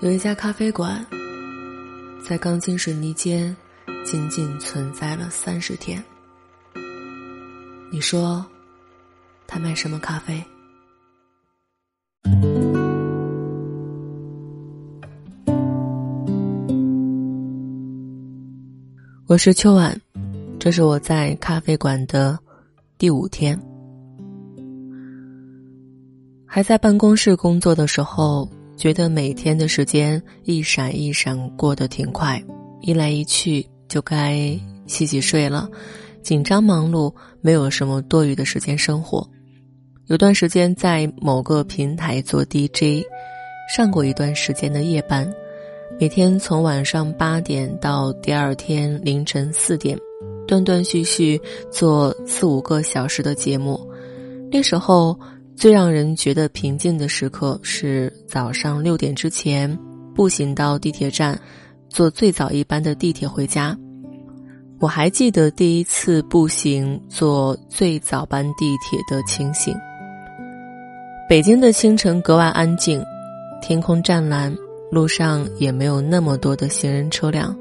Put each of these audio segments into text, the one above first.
有一家咖啡馆，在钢筋水泥间仅仅存在了三十天。你说，他卖什么咖啡？我是秋晚，这是我在咖啡馆的第五天。还在办公室工作的时候，觉得每天的时间一闪一闪过得挺快，一来一去就该洗洗睡了，紧张忙碌，没有什么多余的时间生活。有段时间在某个平台做 DJ，上过一段时间的夜班。每天从晚上八点到第二天凌晨四点，断断续续做四五个小时的节目。那时候最让人觉得平静的时刻是早上六点之前步行到地铁站，坐最早一班的地铁回家。我还记得第一次步行坐最早班地铁的情形。北京的清晨格外安静，天空湛蓝。路上也没有那么多的行人车辆，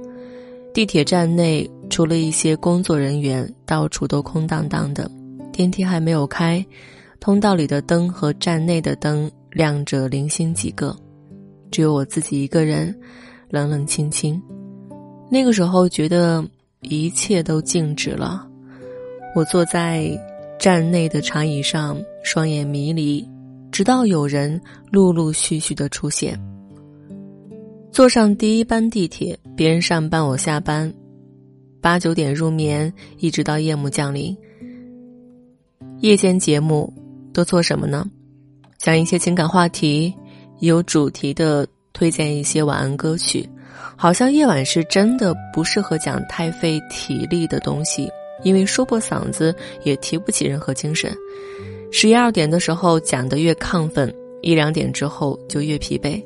地铁站内除了一些工作人员，到处都空荡荡的。电梯还没有开，通道里的灯和站内的灯亮着零星几个，只有我自己一个人，冷冷清清。那个时候觉得一切都静止了，我坐在站内的长椅上，双眼迷离，直到有人陆陆续续的出现。坐上第一班地铁，别人上班我下班，八九点入眠，一直到夜幕降临。夜间节目都做什么呢？讲一些情感话题，有主题的推荐一些晚安歌曲。好像夜晚是真的不适合讲太费体力的东西，因为说破嗓子也提不起任何精神。十一二点的时候讲的越亢奋，一两点之后就越疲惫。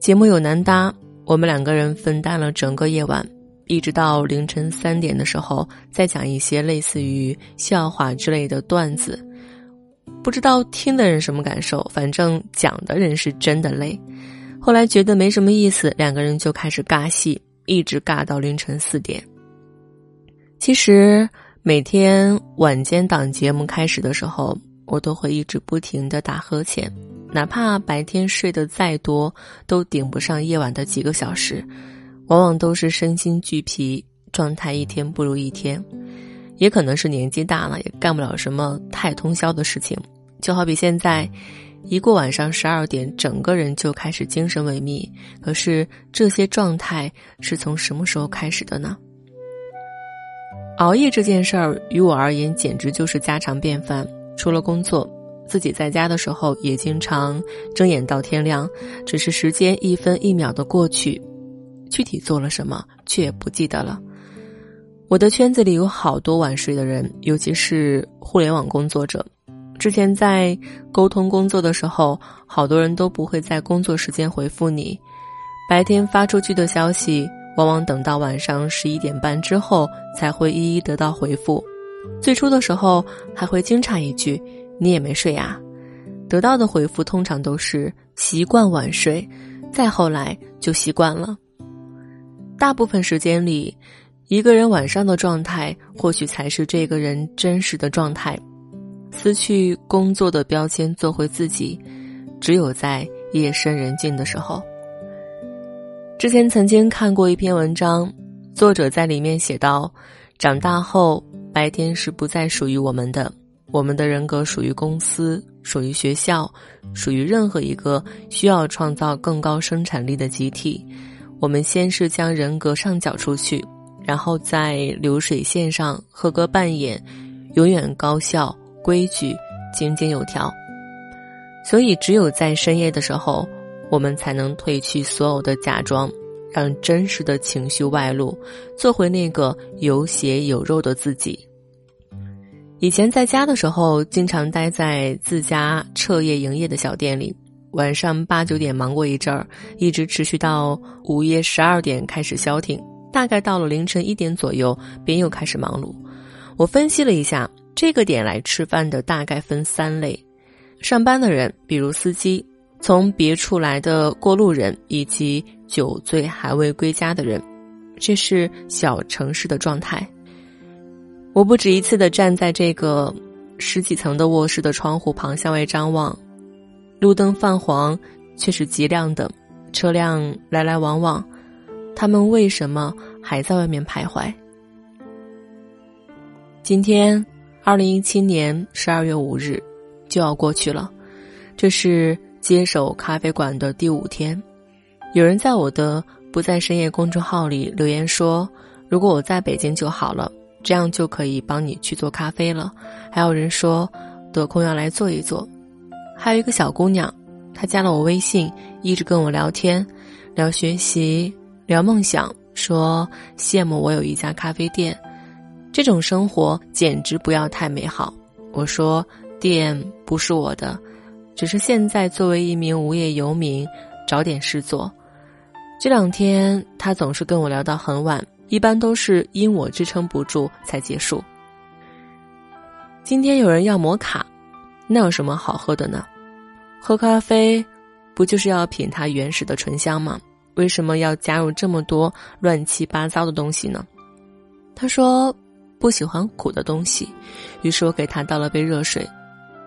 节目有难搭，我们两个人分担了整个夜晚，一直到凌晨三点的时候，再讲一些类似于笑话之类的段子。不知道听的人什么感受，反正讲的人是真的累。后来觉得没什么意思，两个人就开始尬戏，一直尬到凌晨四点。其实每天晚间档节目开始的时候，我都会一直不停的打呵欠。哪怕白天睡得再多，都顶不上夜晚的几个小时，往往都是身心俱疲，状态一天不如一天。也可能是年纪大了，也干不了什么太通宵的事情。就好比现在，一过晚上十二点，整个人就开始精神萎靡。可是这些状态是从什么时候开始的呢？熬夜这件事儿于我而言，简直就是家常便饭。除了工作。自己在家的时候也经常睁眼到天亮，只是时间一分一秒的过去，具体做了什么却也不记得了。我的圈子里有好多晚睡的人，尤其是互联网工作者。之前在沟通工作的时候，好多人都不会在工作时间回复你，白天发出去的消息，往往等到晚上十一点半之后才会一一得到回复。最初的时候还会惊诧一句。你也没睡呀？得到的回复通常都是习惯晚睡，再后来就习惯了。大部分时间里，一个人晚上的状态，或许才是这个人真实的状态。撕去工作的标签，做回自己，只有在夜深人静的时候。之前曾经看过一篇文章，作者在里面写道：长大后，白天是不再属于我们的。我们的人格属于公司，属于学校，属于任何一个需要创造更高生产力的集体。我们先是将人格上缴出去，然后在流水线上合格扮演，永远高效、规矩、井井有条。所以，只有在深夜的时候，我们才能褪去所有的假装，让真实的情绪外露，做回那个有血有肉的自己。以前在家的时候，经常待在自家彻夜营业的小店里，晚上八九点忙过一阵儿，一直持续到午夜十二点开始消停，大概到了凌晨一点左右，便又开始忙碌。我分析了一下，这个点来吃饭的大概分三类：上班的人，比如司机，从别处来的过路人以及酒醉还未归家的人，这是小城市的状态。我不止一次的站在这个十几层的卧室的窗户旁向外张望，路灯泛黄，却是极亮的，车辆来来往往，他们为什么还在外面徘徊？今天，二零一七年十二月五日，就要过去了，这是接手咖啡馆的第五天。有人在我的不在深夜公众号里留言说：“如果我在北京就好了。”这样就可以帮你去做咖啡了。还有人说得空要来做一做。还有一个小姑娘，她加了我微信，一直跟我聊天，聊学习，聊梦想，说羡慕我有一家咖啡店。这种生活简直不要太美好。我说店不是我的，只是现在作为一名无业游民，找点事做。这两天他总是跟我聊到很晚。一般都是因我支撑不住才结束。今天有人要摩卡，那有什么好喝的呢？喝咖啡，不就是要品它原始的醇香吗？为什么要加入这么多乱七八糟的东西呢？他说不喜欢苦的东西，于是我给他倒了杯热水，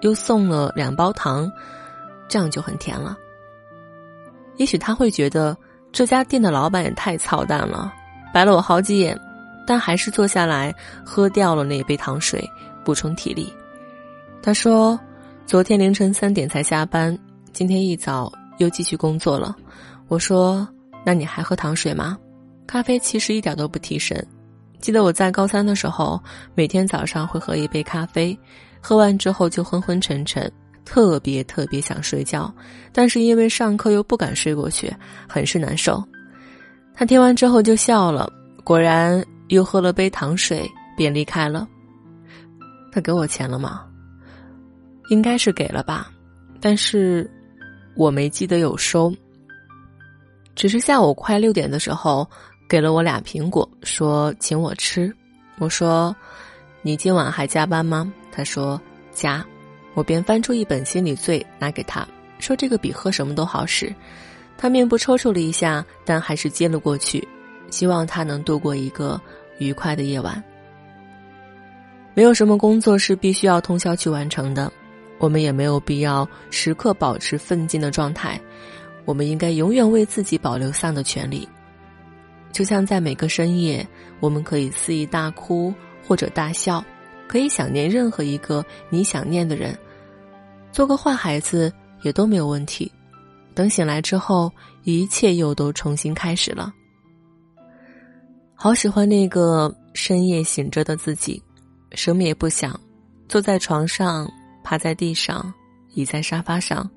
又送了两包糖，这样就很甜了。也许他会觉得这家店的老板也太操蛋了。白了我好几眼，但还是坐下来喝掉了那杯糖水，补充体力。他说：“昨天凌晨三点才下班，今天一早又继续工作了。”我说：“那你还喝糖水吗？咖啡其实一点都不提神。记得我在高三的时候，每天早上会喝一杯咖啡，喝完之后就昏昏沉沉，特别特别想睡觉，但是因为上课又不敢睡过去，很是难受。”他听完之后就笑了，果然又喝了杯糖水，便离开了。他给我钱了吗？应该是给了吧，但是我没记得有收。只是下午快六点的时候，给了我俩苹果，说请我吃。我说：“你今晚还加班吗？”他说：“加。”我便翻出一本心理罪拿给他，说：“这个比喝什么都好使。”他面部抽搐了一下，但还是接了过去，希望他能度过一个愉快的夜晚。没有什么工作是必须要通宵去完成的，我们也没有必要时刻保持奋进的状态。我们应该永远为自己保留丧的权利。就像在每个深夜，我们可以肆意大哭或者大笑，可以想念任何一个你想念的人，做个坏孩子也都没有问题。等醒来之后，一切又都重新开始了。好喜欢那个深夜醒着的自己，什么也不想，坐在床上，趴在地上，倚在沙发上，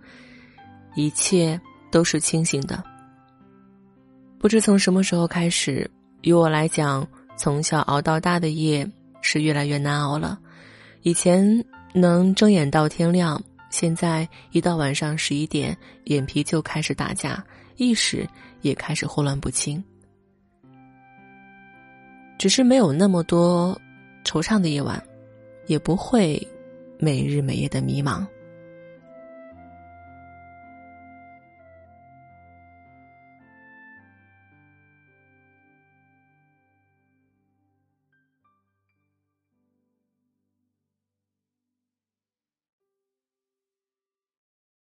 一切都是清醒的。不知从什么时候开始，于我来讲，从小熬到大的夜是越来越难熬了。以前能睁眼到天亮。现在一到晚上十一点，眼皮就开始打架，意识也开始混乱不清。只是没有那么多惆怅的夜晚，也不会每日每夜的迷茫。